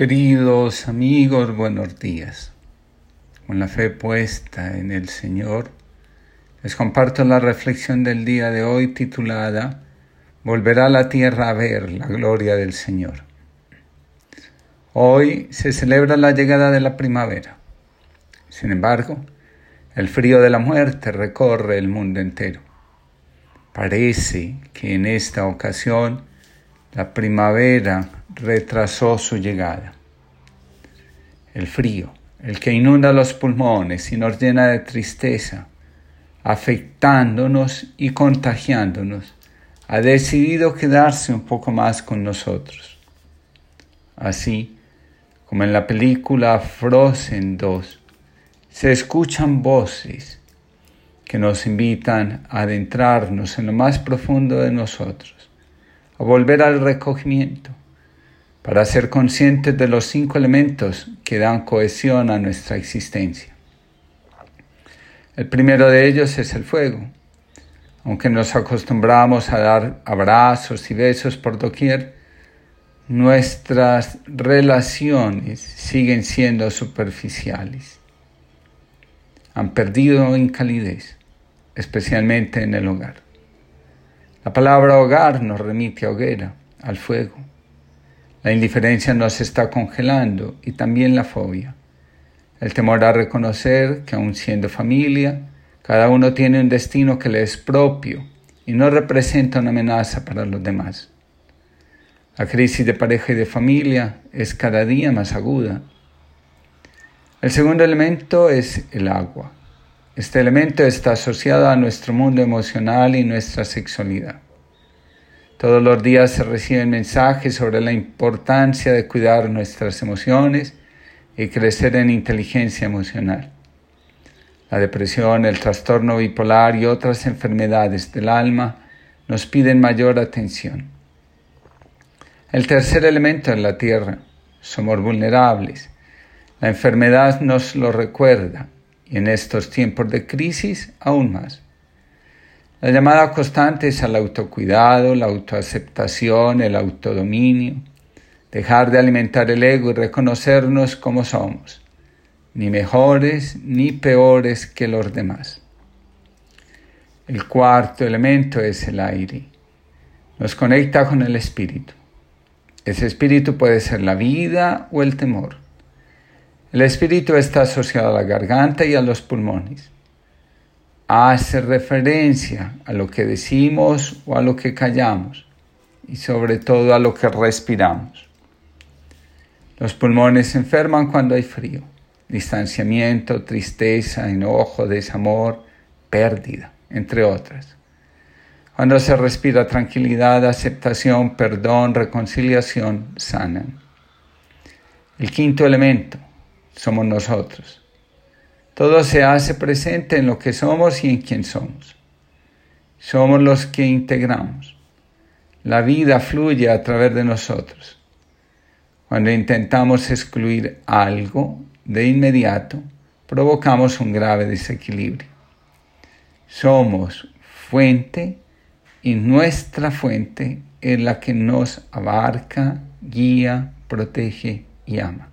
Queridos amigos, buenos días. Con la fe puesta en el Señor, les comparto la reflexión del día de hoy titulada Volverá la tierra a ver la gloria del Señor. Hoy se celebra la llegada de la primavera. Sin embargo, el frío de la muerte recorre el mundo entero. Parece que en esta ocasión la primavera retrasó su llegada. El frío, el que inunda los pulmones y nos llena de tristeza, afectándonos y contagiándonos, ha decidido quedarse un poco más con nosotros. Así como en la película Frozen 2, se escuchan voces que nos invitan a adentrarnos en lo más profundo de nosotros, a volver al recogimiento, para ser conscientes de los cinco elementos que dan cohesión a nuestra existencia. El primero de ellos es el fuego. Aunque nos acostumbramos a dar abrazos y besos por doquier, nuestras relaciones siguen siendo superficiales. Han perdido en calidez, especialmente en el hogar. La palabra hogar nos remite a hoguera, al fuego. La indiferencia nos está congelando y también la fobia. El temor a reconocer que aun siendo familia, cada uno tiene un destino que le es propio y no representa una amenaza para los demás. La crisis de pareja y de familia es cada día más aguda. El segundo elemento es el agua. Este elemento está asociado a nuestro mundo emocional y nuestra sexualidad. Todos los días se reciben mensajes sobre la importancia de cuidar nuestras emociones y crecer en inteligencia emocional. La depresión, el trastorno bipolar y otras enfermedades del alma nos piden mayor atención. El tercer elemento es la tierra. Somos vulnerables. La enfermedad nos lo recuerda y en estos tiempos de crisis aún más. La llamada constante es al autocuidado, la autoaceptación, el autodominio, dejar de alimentar el ego y reconocernos como somos, ni mejores ni peores que los demás. El cuarto elemento es el aire. Nos conecta con el espíritu. Ese espíritu puede ser la vida o el temor. El espíritu está asociado a la garganta y a los pulmones hace referencia a lo que decimos o a lo que callamos y sobre todo a lo que respiramos. Los pulmones se enferman cuando hay frío, distanciamiento, tristeza, enojo, desamor, pérdida, entre otras. Cuando se respira tranquilidad, aceptación, perdón, reconciliación, sanan. El quinto elemento somos nosotros. Todo se hace presente en lo que somos y en quién somos. Somos los que integramos. La vida fluye a través de nosotros. Cuando intentamos excluir algo de inmediato, provocamos un grave desequilibrio. Somos fuente y nuestra fuente es la que nos abarca, guía, protege y ama.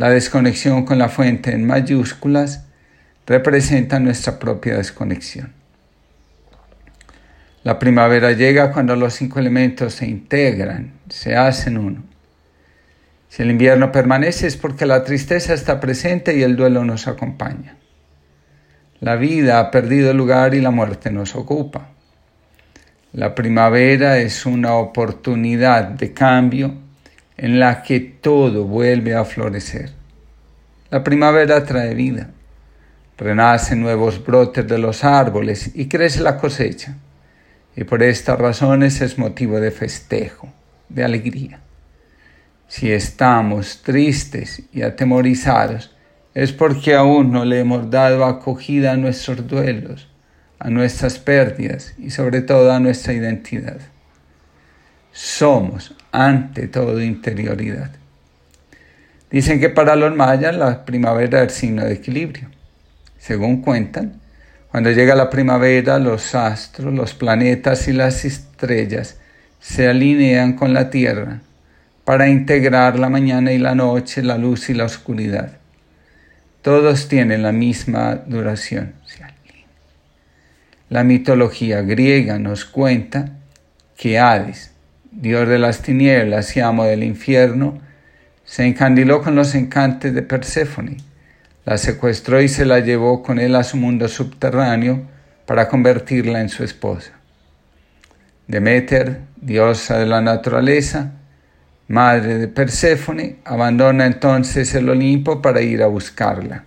La desconexión con la fuente en mayúsculas representa nuestra propia desconexión. La primavera llega cuando los cinco elementos se integran, se hacen uno. Si el invierno permanece es porque la tristeza está presente y el duelo nos acompaña. La vida ha perdido lugar y la muerte nos ocupa. La primavera es una oportunidad de cambio en la que todo vuelve a florecer. La primavera trae vida, renacen nuevos brotes de los árboles y crece la cosecha. Y por estas razones es motivo de festejo, de alegría. Si estamos tristes y atemorizados, es porque aún no le hemos dado acogida a nuestros duelos, a nuestras pérdidas y sobre todo a nuestra identidad somos ante todo interioridad. Dicen que para los mayas la primavera es signo de equilibrio. Según cuentan, cuando llega la primavera los astros, los planetas y las estrellas se alinean con la Tierra para integrar la mañana y la noche, la luz y la oscuridad. Todos tienen la misma duración. La mitología griega nos cuenta que Hades, dios de las tinieblas y amo del infierno, se encandiló con los encantes de Perséfone, la secuestró y se la llevó con él a su mundo subterráneo para convertirla en su esposa. Demeter, diosa de la naturaleza, madre de Perséfone, abandona entonces el Olimpo para ir a buscarla.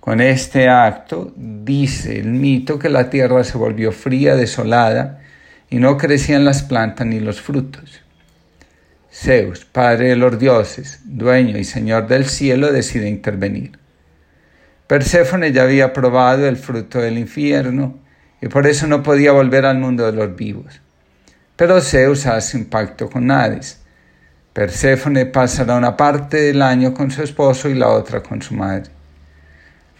Con este acto dice el mito que la tierra se volvió fría, desolada, y no crecían las plantas ni los frutos. Zeus, padre de los dioses, dueño y señor del cielo, decide intervenir. Perséfone ya había probado el fruto del infierno y por eso no podía volver al mundo de los vivos. Pero Zeus hace un pacto con Hades. Perséfone pasará una parte del año con su esposo y la otra con su madre.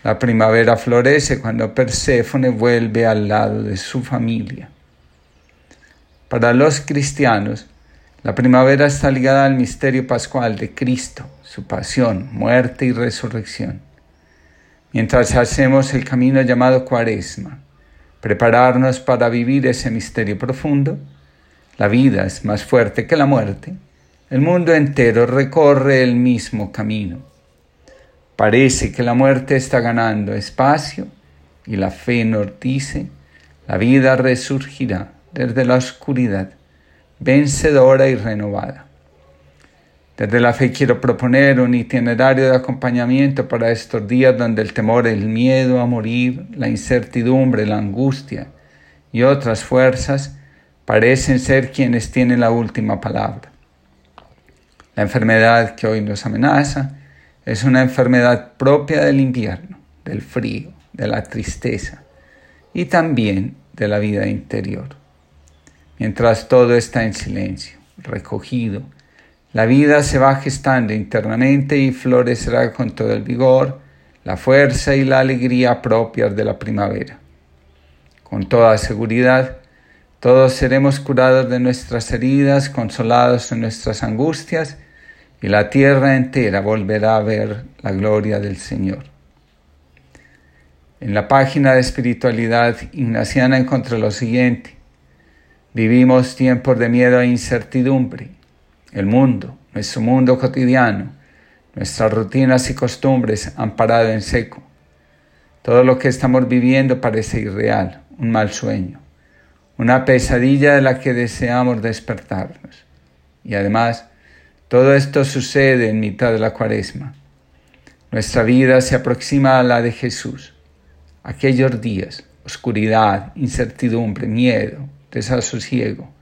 La primavera florece cuando Perséfone vuelve al lado de su familia. Para los cristianos, la primavera está ligada al misterio pascual de Cristo, su pasión, muerte y resurrección. Mientras hacemos el camino llamado cuaresma, prepararnos para vivir ese misterio profundo, la vida es más fuerte que la muerte, el mundo entero recorre el mismo camino. Parece que la muerte está ganando espacio y la fe nos dice, la vida resurgirá desde la oscuridad, vencedora y renovada. Desde la fe quiero proponer un itinerario de acompañamiento para estos días donde el temor, el miedo a morir, la incertidumbre, la angustia y otras fuerzas parecen ser quienes tienen la última palabra. La enfermedad que hoy nos amenaza es una enfermedad propia del invierno, del frío, de la tristeza y también de la vida interior mientras todo está en silencio, recogido. La vida se va gestando internamente y florecerá con todo el vigor, la fuerza y la alegría propias de la primavera. Con toda seguridad, todos seremos curados de nuestras heridas, consolados en nuestras angustias, y la tierra entera volverá a ver la gloria del Señor. En la página de espiritualidad ignaciana encontré lo siguiente. Vivimos tiempos de miedo e incertidumbre. El mundo, nuestro mundo cotidiano, nuestras rutinas y costumbres han parado en seco. Todo lo que estamos viviendo parece irreal, un mal sueño, una pesadilla de la que deseamos despertarnos. Y además, todo esto sucede en mitad de la cuaresma. Nuestra vida se aproxima a la de Jesús. Aquellos días, oscuridad, incertidumbre, miedo, desasosiego.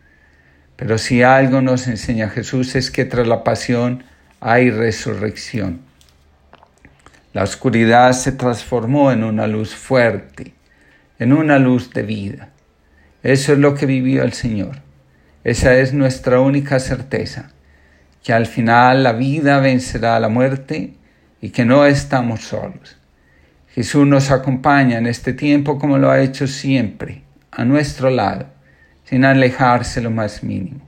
Pero si algo nos enseña Jesús es que tras la pasión hay resurrección. La oscuridad se transformó en una luz fuerte, en una luz de vida. Eso es lo que vivió el Señor. Esa es nuestra única certeza, que al final la vida vencerá a la muerte y que no estamos solos. Jesús nos acompaña en este tiempo como lo ha hecho siempre, a nuestro lado sin alejarse lo más mínimo.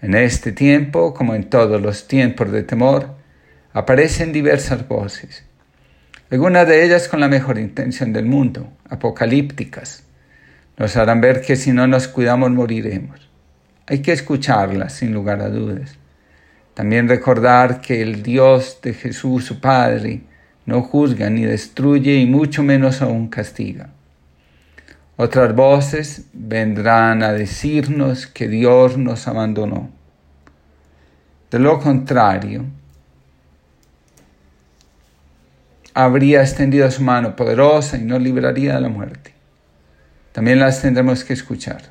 En este tiempo, como en todos los tiempos de temor, aparecen diversas voces, algunas de ellas con la mejor intención del mundo, apocalípticas. Nos harán ver que si no nos cuidamos moriremos. Hay que escucharlas sin lugar a dudas. También recordar que el Dios de Jesús, su Padre, no juzga ni destruye y mucho menos aún castiga. Otras voces vendrán a decirnos que Dios nos abandonó. De lo contrario, habría extendido su mano poderosa y nos libraría de la muerte. También las tendremos que escuchar.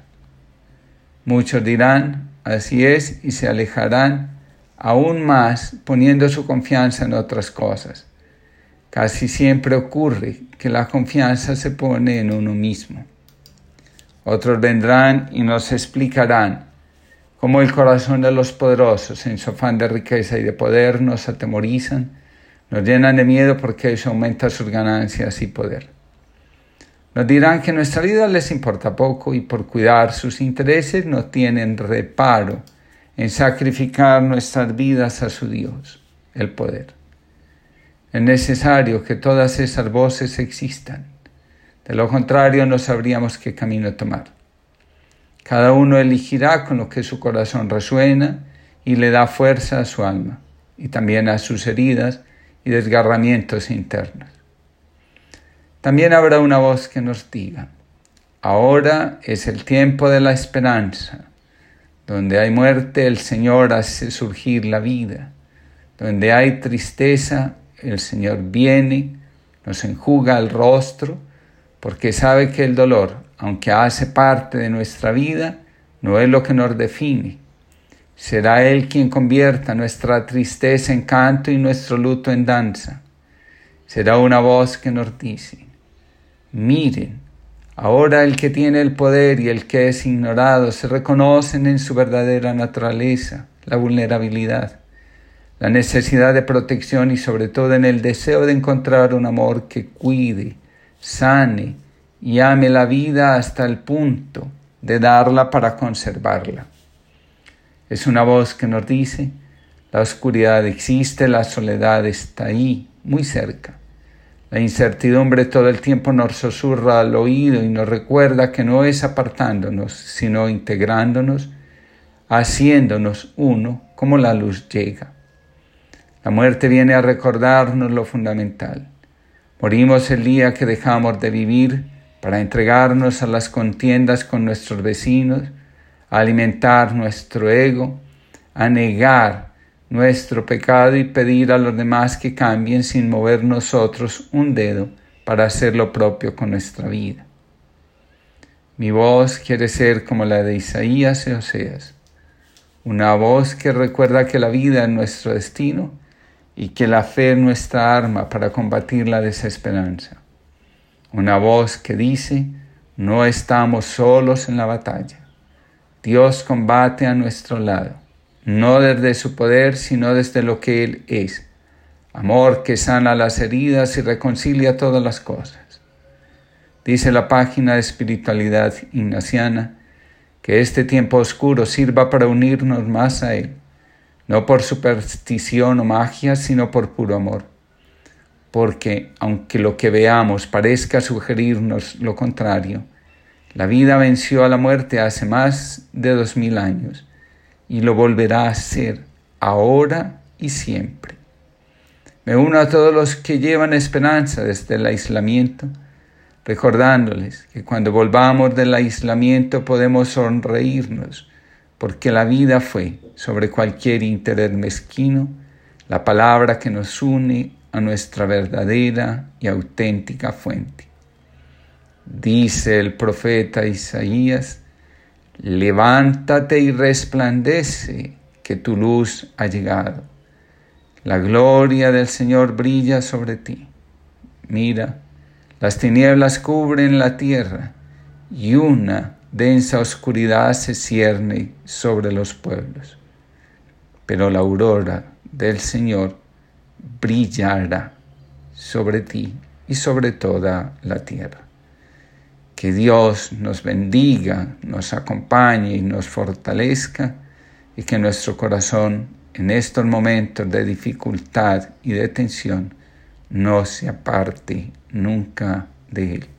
Muchos dirán, así es, y se alejarán aún más poniendo su confianza en otras cosas. Casi siempre ocurre que la confianza se pone en uno mismo. Otros vendrán y nos explicarán cómo el corazón de los poderosos en su afán de riqueza y de poder nos atemorizan, nos llenan de miedo porque eso aumenta sus ganancias y poder. Nos dirán que nuestra vida les importa poco y por cuidar sus intereses no tienen reparo en sacrificar nuestras vidas a su Dios, el poder. Es necesario que todas esas voces existan. De lo contrario, no sabríamos qué camino tomar. Cada uno elegirá con lo que su corazón resuena y le da fuerza a su alma y también a sus heridas y desgarramientos internos. También habrá una voz que nos diga, ahora es el tiempo de la esperanza. Donde hay muerte, el Señor hace surgir la vida. Donde hay tristeza, el Señor viene, nos enjuga el rostro, porque sabe que el dolor, aunque hace parte de nuestra vida, no es lo que nos define. Será Él quien convierta nuestra tristeza en canto y nuestro luto en danza. Será una voz que nos dice, miren, ahora el que tiene el poder y el que es ignorado se reconocen en su verdadera naturaleza, la vulnerabilidad la necesidad de protección y sobre todo en el deseo de encontrar un amor que cuide, sane y ame la vida hasta el punto de darla para conservarla. Es una voz que nos dice, la oscuridad existe, la soledad está ahí, muy cerca. La incertidumbre todo el tiempo nos susurra al oído y nos recuerda que no es apartándonos, sino integrándonos, haciéndonos uno como la luz llega. La muerte viene a recordarnos lo fundamental. Morimos el día que dejamos de vivir para entregarnos a las contiendas con nuestros vecinos, a alimentar nuestro ego, a negar nuestro pecado y pedir a los demás que cambien sin mover nosotros un dedo para hacer lo propio con nuestra vida. Mi voz quiere ser como la de Isaías y Oseas, una voz que recuerda que la vida es nuestro destino y que la fe es nuestra arma para combatir la desesperanza. Una voz que dice, no estamos solos en la batalla. Dios combate a nuestro lado, no desde su poder, sino desde lo que Él es. Amor que sana las heridas y reconcilia todas las cosas. Dice la página de espiritualidad ignaciana que este tiempo oscuro sirva para unirnos más a Él no por superstición o magia, sino por puro amor. Porque aunque lo que veamos parezca sugerirnos lo contrario, la vida venció a la muerte hace más de dos mil años y lo volverá a ser ahora y siempre. Me uno a todos los que llevan esperanza desde el aislamiento, recordándoles que cuando volvamos del aislamiento podemos sonreírnos porque la vida fue, sobre cualquier interés mezquino, la palabra que nos une a nuestra verdadera y auténtica fuente. Dice el profeta Isaías, levántate y resplandece, que tu luz ha llegado. La gloria del Señor brilla sobre ti. Mira, las tinieblas cubren la tierra y una densa oscuridad se cierne sobre los pueblos, pero la aurora del Señor brillará sobre ti y sobre toda la tierra. Que Dios nos bendiga, nos acompañe y nos fortalezca y que nuestro corazón en estos momentos de dificultad y de tensión no se aparte nunca de Él.